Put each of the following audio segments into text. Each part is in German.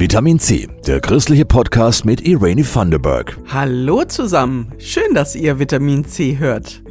Vitamin C, der christliche Podcast mit Irene Thunderberg. Hallo zusammen, schön, dass ihr Vitamin C hört.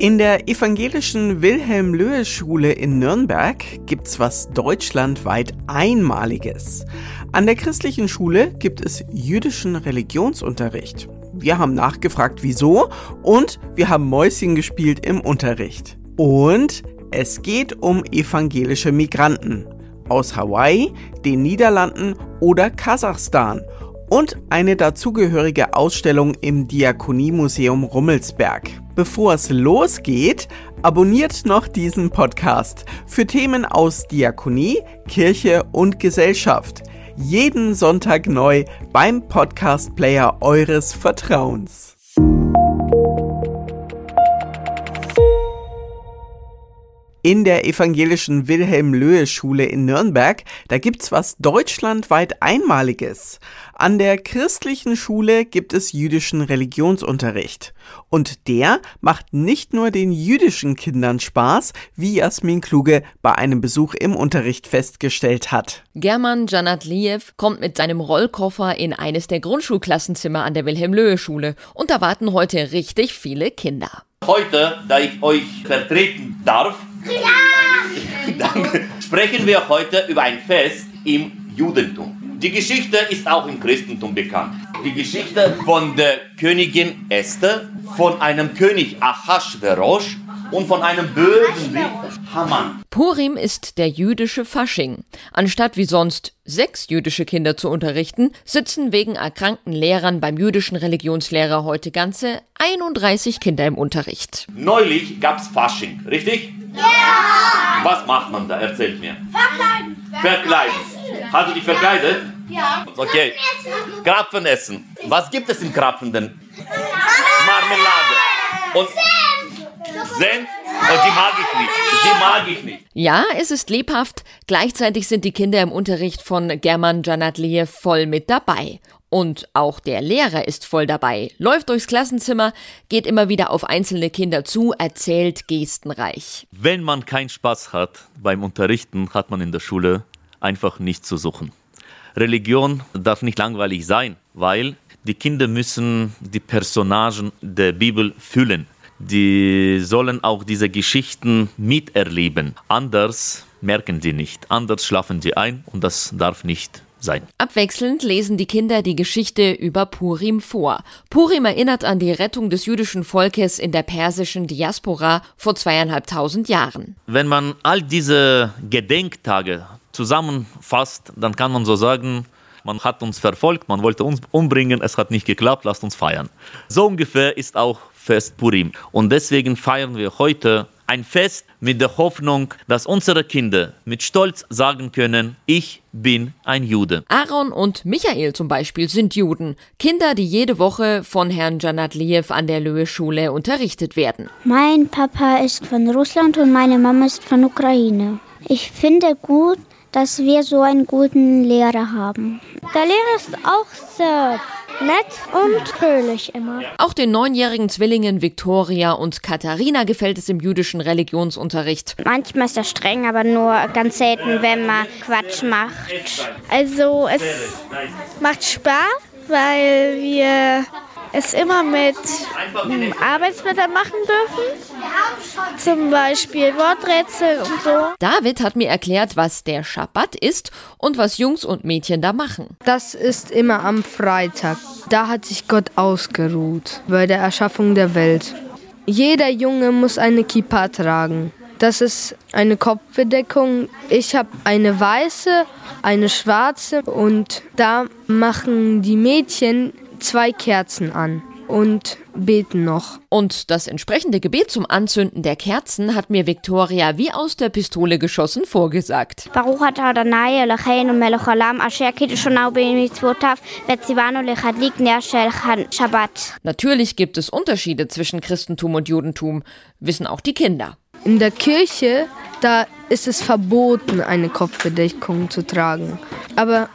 In der evangelischen Wilhelm-Löhe-Schule in Nürnberg gibt's was deutschlandweit Einmaliges. An der christlichen Schule gibt es jüdischen Religionsunterricht. Wir haben nachgefragt, wieso, und wir haben Mäuschen gespielt im Unterricht. Und es geht um evangelische Migranten aus Hawaii, den Niederlanden oder Kasachstan und eine dazugehörige Ausstellung im Diakoniemuseum Rummelsberg. Bevor es losgeht, abonniert noch diesen Podcast für Themen aus Diakonie, Kirche und Gesellschaft. Jeden Sonntag neu beim Podcast Player eures Vertrauens. In der evangelischen Wilhelm-Löhe-Schule in Nürnberg, da gibt's was deutschlandweit Einmaliges. An der christlichen Schule gibt es jüdischen Religionsunterricht. Und der macht nicht nur den jüdischen Kindern Spaß, wie Jasmin Kluge bei einem Besuch im Unterricht festgestellt hat. German Janatlijew kommt mit seinem Rollkoffer in eines der Grundschulklassenzimmer an der Wilhelm-Löhe-Schule und da warten heute richtig viele Kinder. Heute, da ich euch vertreten darf, dann sprechen wir heute über ein Fest im Judentum. Die Geschichte ist auch im Christentum bekannt. Die Geschichte von der Königin Esther, von einem König Achashverosh und von einem bösen Haman. Purim ist der jüdische Fasching. Anstatt wie sonst sechs jüdische Kinder zu unterrichten, sitzen wegen erkrankten Lehrern beim jüdischen Religionslehrer heute ganze 31 Kinder im Unterricht. Neulich gab's Fasching, richtig? Ja! Was macht man da? Erzählt mir. Verkleiden. Verkleiden. Hast du dich verkleidet? Ja. Okay. Krapfen essen. Was gibt es im Krapfen denn? Marmelade. Und Senf? Und die mag ich nicht. Die mag ich nicht. Ja, es ist lebhaft. Gleichzeitig sind die Kinder im Unterricht von German Janatlie voll mit dabei. Und auch der Lehrer ist voll dabei, läuft durchs Klassenzimmer, geht immer wieder auf einzelne Kinder zu, erzählt gestenreich. Wenn man keinen Spaß hat beim Unterrichten, hat man in der Schule einfach nichts zu suchen. Religion darf nicht langweilig sein, weil die Kinder müssen die Personagen der Bibel fühlen. Die sollen auch diese Geschichten miterleben. Anders merken sie nicht, anders schlafen sie ein und das darf nicht sein. Abwechselnd lesen die Kinder die Geschichte über Purim vor. Purim erinnert an die Rettung des jüdischen Volkes in der persischen Diaspora vor zweieinhalbtausend Jahren. Wenn man all diese Gedenktage zusammenfasst, dann kann man so sagen, man hat uns verfolgt, man wollte uns umbringen, es hat nicht geklappt, lasst uns feiern. So ungefähr ist auch Fest Purim. Und deswegen feiern wir heute ein Fest mit der Hoffnung, dass unsere Kinder mit Stolz sagen können, ich bin ein Jude. Aaron und Michael zum Beispiel sind Juden, Kinder, die jede Woche von Herrn Janatliev an der Löhe-Schule unterrichtet werden. Mein Papa ist von Russland und meine Mama ist von Ukraine. Ich finde gut, dass wir so einen guten Lehrer haben. Der Lehrer ist auch sehr nett und fröhlich immer. Auch den neunjährigen Zwillingen Viktoria und Katharina gefällt es im jüdischen Religionsunterricht. Manchmal ist er streng, aber nur ganz selten, wenn man Quatsch macht. Also es macht Spaß, weil wir es immer mit Arbeitsblättern machen dürfen. Zum Beispiel Worträtsel und so. David hat mir erklärt, was der Schabbat ist und was Jungs und Mädchen da machen. Das ist immer am Freitag. Da hat sich Gott ausgeruht bei der Erschaffung der Welt. Jeder Junge muss eine Kippa tragen. Das ist eine Kopfbedeckung. Ich habe eine weiße, eine schwarze und da machen die Mädchen zwei Kerzen an und beten noch. Und das entsprechende Gebet zum Anzünden der Kerzen hat mir Victoria wie aus der Pistole geschossen vorgesagt. Natürlich gibt es Unterschiede zwischen Christentum und Judentum, wissen auch die Kinder. In der Kirche, da ist es verboten, eine Kopfbedeckung zu tragen. Aber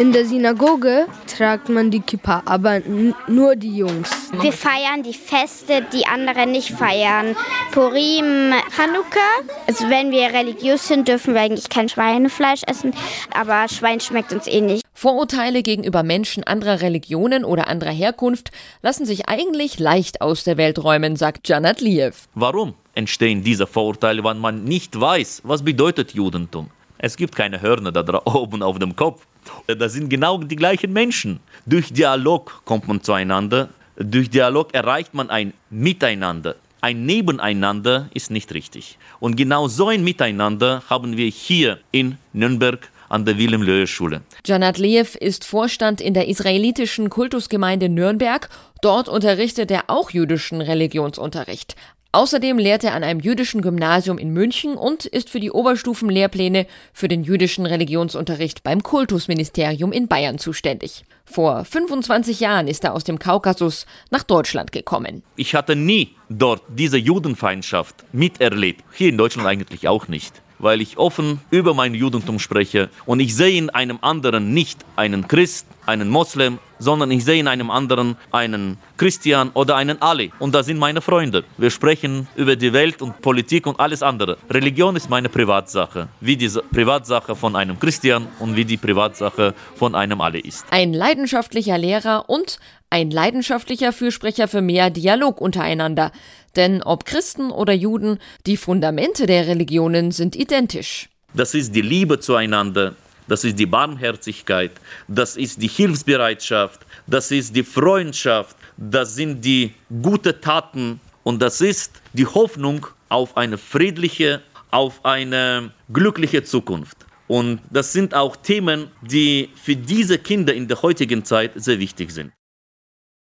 in der Synagoge tragt man die Kippa, aber nur die Jungs. Wir feiern die Feste, die andere nicht feiern. Purim, Hanukkah. Also wenn wir religiös sind, dürfen wir eigentlich kein Schweinefleisch essen, aber Schwein schmeckt uns eh nicht. Vorurteile gegenüber Menschen anderer Religionen oder anderer Herkunft lassen sich eigentlich leicht aus der Welt räumen, sagt Janat Liev. Warum entstehen diese Vorurteile, wenn man nicht weiß, was bedeutet Judentum? Es gibt keine Hörner da oben auf dem Kopf. Das sind genau die gleichen Menschen. Durch Dialog kommt man zueinander. Durch Dialog erreicht man ein Miteinander. Ein Nebeneinander ist nicht richtig. Und genau so ein Miteinander haben wir hier in Nürnberg an der Wilhelm-Löhe-Schule. Janat Leev ist Vorstand in der israelitischen Kultusgemeinde Nürnberg. Dort unterrichtet er auch jüdischen Religionsunterricht. Außerdem lehrt er an einem jüdischen Gymnasium in München und ist für die Oberstufenlehrpläne für den jüdischen Religionsunterricht beim Kultusministerium in Bayern zuständig. Vor 25 Jahren ist er aus dem Kaukasus nach Deutschland gekommen. Ich hatte nie dort diese Judenfeindschaft miterlebt. Hier in Deutschland eigentlich auch nicht weil ich offen über mein Judentum spreche und ich sehe in einem anderen nicht einen Christ, einen Moslem, sondern ich sehe in einem anderen einen Christian oder einen Ali. Und das sind meine Freunde. Wir sprechen über die Welt und Politik und alles andere. Religion ist meine Privatsache, wie die Privatsache von einem Christian und wie die Privatsache von einem Ali ist. Ein leidenschaftlicher Lehrer und ein leidenschaftlicher Fürsprecher für mehr Dialog untereinander. Denn ob Christen oder Juden, die Fundamente der Religionen sind identisch. Das ist die Liebe zueinander, das ist die Barmherzigkeit, das ist die Hilfsbereitschaft, das ist die Freundschaft, das sind die guten Taten und das ist die Hoffnung auf eine friedliche, auf eine glückliche Zukunft. Und das sind auch Themen, die für diese Kinder in der heutigen Zeit sehr wichtig sind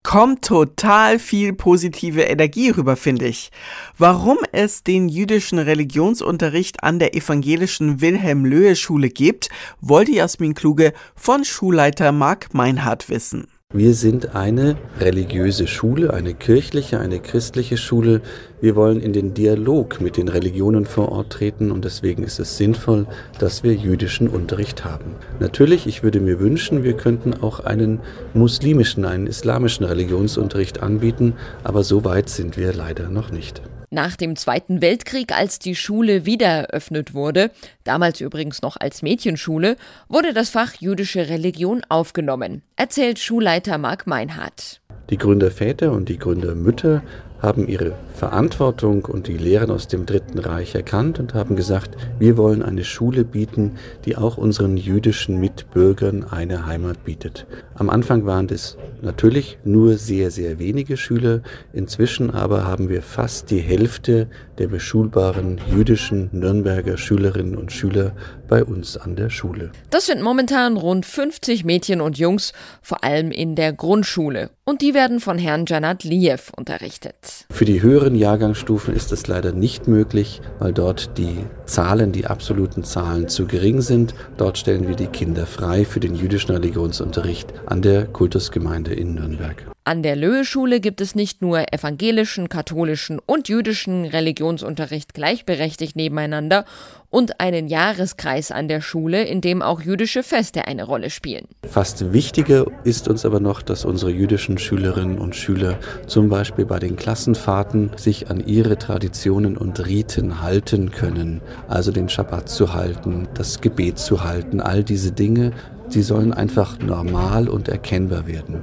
kommt total viel positive Energie rüber, finde ich. Warum es den jüdischen Religionsunterricht an der evangelischen Wilhelm-Löhe-Schule gibt, wollte Jasmin Kluge von Schulleiter Marc Meinhardt wissen. Wir sind eine religiöse Schule, eine kirchliche, eine christliche Schule. Wir wollen in den Dialog mit den Religionen vor Ort treten und deswegen ist es sinnvoll, dass wir jüdischen Unterricht haben. Natürlich, ich würde mir wünschen, wir könnten auch einen muslimischen, einen islamischen Religionsunterricht anbieten, aber so weit sind wir leider noch nicht. Nach dem Zweiten Weltkrieg, als die Schule wieder eröffnet wurde, damals übrigens noch als Mädchenschule, wurde das Fach jüdische Religion aufgenommen, erzählt Schulleiter Marc Meinhardt. Die Gründerväter und die Gründermütter haben ihre Verantwortung und die Lehren aus dem Dritten Reich erkannt und haben gesagt, wir wollen eine Schule bieten, die auch unseren jüdischen Mitbürgern eine Heimat bietet. Am Anfang waren es natürlich nur sehr, sehr wenige Schüler, inzwischen aber haben wir fast die Hälfte der beschulbaren jüdischen Nürnberger Schülerinnen und Schüler bei uns an der Schule. Das sind momentan rund 50 Mädchen und Jungs, vor allem in der Grundschule. Und die werden von Herrn Janat Liev unterrichtet. Für die höheren Jahrgangsstufen ist es leider nicht möglich, weil dort die Zahlen, die absoluten Zahlen zu gering sind. Dort stellen wir die Kinder frei für den jüdischen Religionsunterricht an der Kultusgemeinde in Nürnberg. An der Löhe-Schule gibt es nicht nur evangelischen, katholischen und jüdischen Religionsunterricht gleichberechtigt nebeneinander und einen Jahreskreis an der Schule, in dem auch jüdische Feste eine Rolle spielen. Fast wichtiger ist uns aber noch, dass unsere jüdischen Schülerinnen und Schüler zum Beispiel bei den Klassenfahrten sich an ihre Traditionen und Riten halten können. Also den Schabbat zu halten, das Gebet zu halten, all diese Dinge Sie sollen einfach normal und erkennbar werden.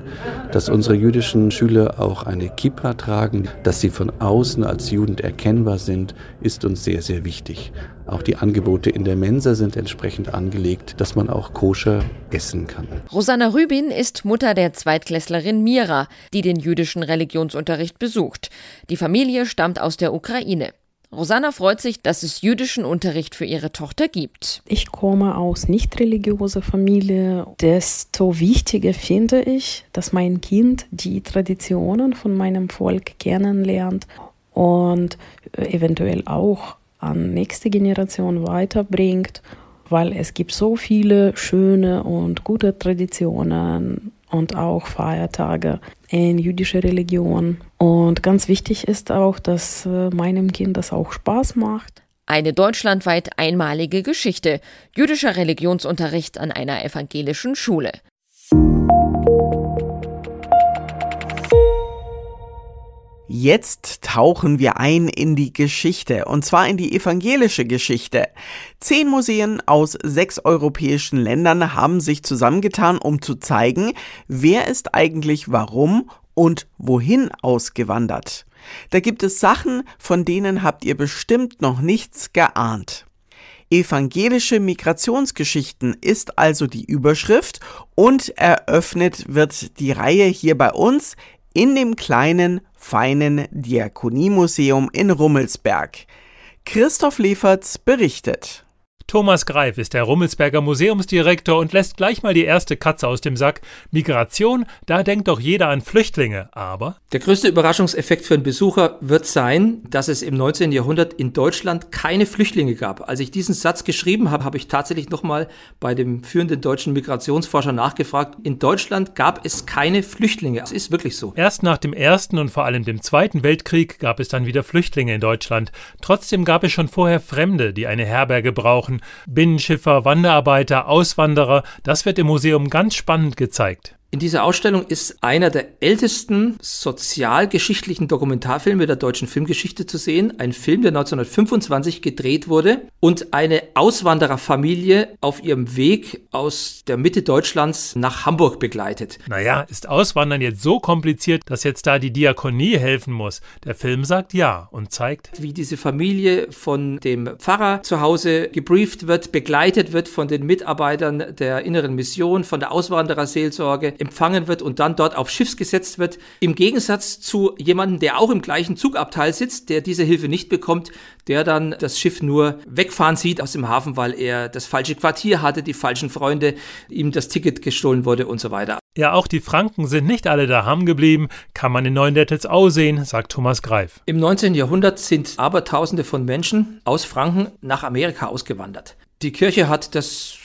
Dass unsere jüdischen Schüler auch eine Kippa tragen, dass sie von außen als Juden erkennbar sind, ist uns sehr, sehr wichtig. Auch die Angebote in der Mensa sind entsprechend angelegt, dass man auch koscher essen kann. Rosanna Rübin ist Mutter der Zweitklässlerin Mira, die den jüdischen Religionsunterricht besucht. Die Familie stammt aus der Ukraine. Rosanna freut sich, dass es jüdischen Unterricht für ihre Tochter gibt. Ich komme aus nicht religiöser Familie. Desto wichtiger finde ich, dass mein Kind die Traditionen von meinem Volk kennenlernt und eventuell auch an nächste Generation weiterbringt, weil es gibt so viele schöne und gute Traditionen und auch Feiertage in jüdischer Religion. Und ganz wichtig ist auch, dass äh, meinem Kind das auch Spaß macht. Eine deutschlandweit einmalige Geschichte. Jüdischer Religionsunterricht an einer evangelischen Schule. Jetzt tauchen wir ein in die Geschichte, und zwar in die evangelische Geschichte. Zehn Museen aus sechs europäischen Ländern haben sich zusammengetan, um zu zeigen, wer ist eigentlich warum und wohin ausgewandert. Da gibt es Sachen, von denen habt ihr bestimmt noch nichts geahnt. Evangelische Migrationsgeschichten ist also die Überschrift und eröffnet wird die Reihe hier bei uns in dem kleinen, feinen Diakoniemuseum in Rummelsberg. Christoph Leferz berichtet. Thomas Greif ist der Rummelsberger Museumsdirektor und lässt gleich mal die erste Katze aus dem Sack. Migration, da denkt doch jeder an Flüchtlinge, aber. Der größte Überraschungseffekt für einen Besucher wird sein, dass es im 19. Jahrhundert in Deutschland keine Flüchtlinge gab. Als ich diesen Satz geschrieben habe, habe ich tatsächlich nochmal bei dem führenden deutschen Migrationsforscher nachgefragt. In Deutschland gab es keine Flüchtlinge. Es ist wirklich so. Erst nach dem Ersten und vor allem dem Zweiten Weltkrieg gab es dann wieder Flüchtlinge in Deutschland. Trotzdem gab es schon vorher Fremde, die eine Herberge brauchen. Binnenschiffer, Wanderarbeiter, Auswanderer, das wird im Museum ganz spannend gezeigt. In dieser Ausstellung ist einer der ältesten sozialgeschichtlichen Dokumentarfilme der deutschen Filmgeschichte zu sehen. Ein Film, der 1925 gedreht wurde und eine Auswandererfamilie auf ihrem Weg aus der Mitte Deutschlands nach Hamburg begleitet. Naja, ist Auswandern jetzt so kompliziert, dass jetzt da die Diakonie helfen muss? Der Film sagt ja und zeigt, wie diese Familie von dem Pfarrer zu Hause gebrieft wird, begleitet wird von den Mitarbeitern der inneren Mission, von der Auswandererseelsorge empfangen wird und dann dort auf Schiffs gesetzt wird. Im Gegensatz zu jemandem, der auch im gleichen Zugabteil sitzt, der diese Hilfe nicht bekommt, der dann das Schiff nur wegfahren sieht aus dem Hafen, weil er das falsche Quartier hatte, die falschen Freunde, ihm das Ticket gestohlen wurde und so weiter. Ja, auch die Franken sind nicht alle daheim geblieben, kann man in Neuendettels sehen, sagt Thomas Greif. Im 19. Jahrhundert sind Abertausende von Menschen aus Franken nach Amerika ausgewandert. Die Kirche hat das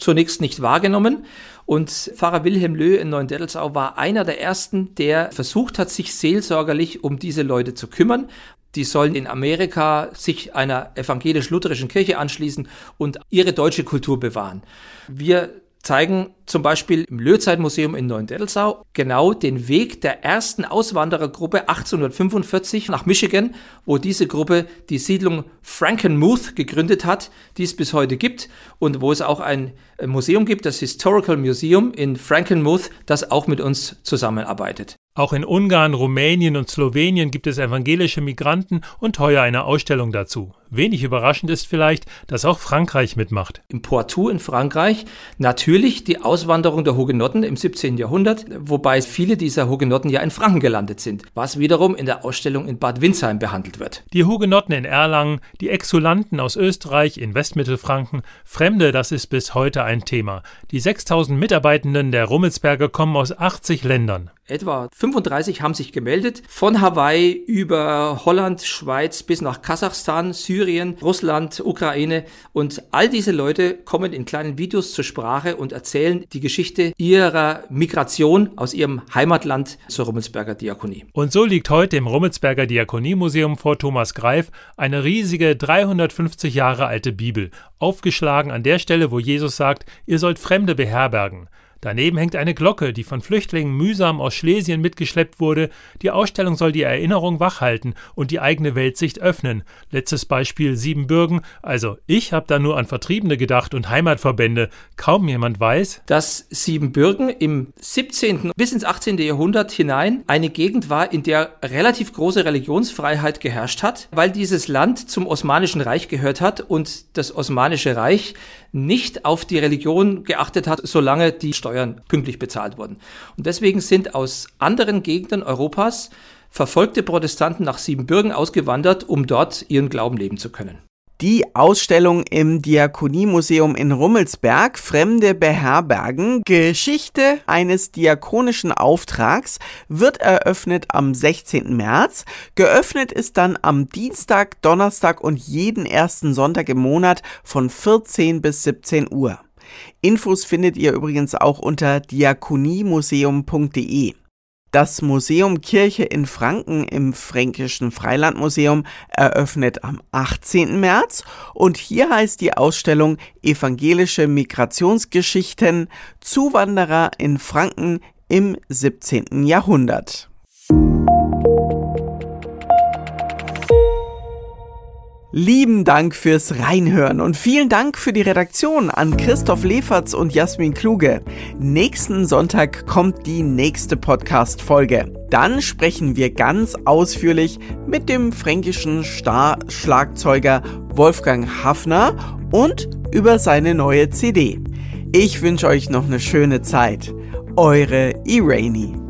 zunächst nicht wahrgenommen und Pfarrer Wilhelm Löh in Neuendettelsau war einer der ersten, der versucht hat, sich seelsorgerlich um diese Leute zu kümmern. Die sollen in Amerika sich einer evangelisch-lutherischen Kirche anschließen und ihre deutsche Kultur bewahren. Wir zeigen zum Beispiel im Löhzeitmuseum in Neuendettelsau genau den Weg der ersten Auswanderergruppe 1845 nach Michigan, wo diese Gruppe die Siedlung Frankenmuth gegründet hat, die es bis heute gibt und wo es auch ein Museum gibt, das Historical Museum in Frankenmuth, das auch mit uns zusammenarbeitet. Auch in Ungarn, Rumänien und Slowenien gibt es evangelische Migranten und heuer eine Ausstellung dazu. Wenig überraschend ist vielleicht, dass auch Frankreich mitmacht. Im Poitou in Frankreich natürlich die Auswanderung der Hugenotten im 17. Jahrhundert, wobei viele dieser Hugenotten ja in Franken gelandet sind, was wiederum in der Ausstellung in Bad Windsheim behandelt wird. Die Hugenotten in Erlangen, die Exulanten aus Österreich in Westmittelfranken, Fremde, das ist bis heute ein Thema. Die 6000 Mitarbeitenden der Rummelsberger kommen aus 80 Ländern. Etwa 35 haben sich gemeldet, von Hawaii über Holland, Schweiz bis nach Kasachstan, Syrien, Russland, Ukraine. Und all diese Leute kommen in kleinen Videos zur Sprache und erzählen die Geschichte ihrer Migration aus ihrem Heimatland zur Rummelsberger Diakonie. Und so liegt heute im Rummelsberger Diakoniemuseum vor Thomas Greif eine riesige 350 Jahre alte Bibel, aufgeschlagen an der Stelle, wo Jesus sagt, ihr sollt Fremde beherbergen. Daneben hängt eine Glocke, die von Flüchtlingen mühsam aus Schlesien mitgeschleppt wurde. Die Ausstellung soll die Erinnerung wachhalten und die eigene Weltsicht öffnen. Letztes Beispiel Siebenbürgen. Also ich habe da nur an Vertriebene gedacht und Heimatverbände. Kaum jemand weiß, dass Siebenbürgen im 17. bis ins 18. Jahrhundert hinein eine Gegend war, in der relativ große Religionsfreiheit geherrscht hat, weil dieses Land zum Osmanischen Reich gehört hat und das Osmanische Reich nicht auf die Religion geachtet hat, solange die Steuern pünktlich bezahlt wurden. Und deswegen sind aus anderen Gegenden Europas verfolgte Protestanten nach Siebenbürgen ausgewandert, um dort ihren Glauben leben zu können. Die Ausstellung im Diakoniemuseum in Rummelsberg Fremde beherbergen Geschichte eines diakonischen Auftrags wird eröffnet am 16. März. Geöffnet ist dann am Dienstag, Donnerstag und jeden ersten Sonntag im Monat von 14 bis 17 Uhr. Infos findet ihr übrigens auch unter diakoniemuseum.de. Das Museum Kirche in Franken im Fränkischen Freilandmuseum eröffnet am 18. März und hier heißt die Ausstellung Evangelische Migrationsgeschichten Zuwanderer in Franken im 17. Jahrhundert. Lieben Dank fürs Reinhören und vielen Dank für die Redaktion an Christoph Leferz und Jasmin Kluge. Nächsten Sonntag kommt die nächste Podcast-Folge. Dann sprechen wir ganz ausführlich mit dem fränkischen Star-Schlagzeuger Wolfgang Hafner und über seine neue CD. Ich wünsche euch noch eine schöne Zeit. Eure Irene.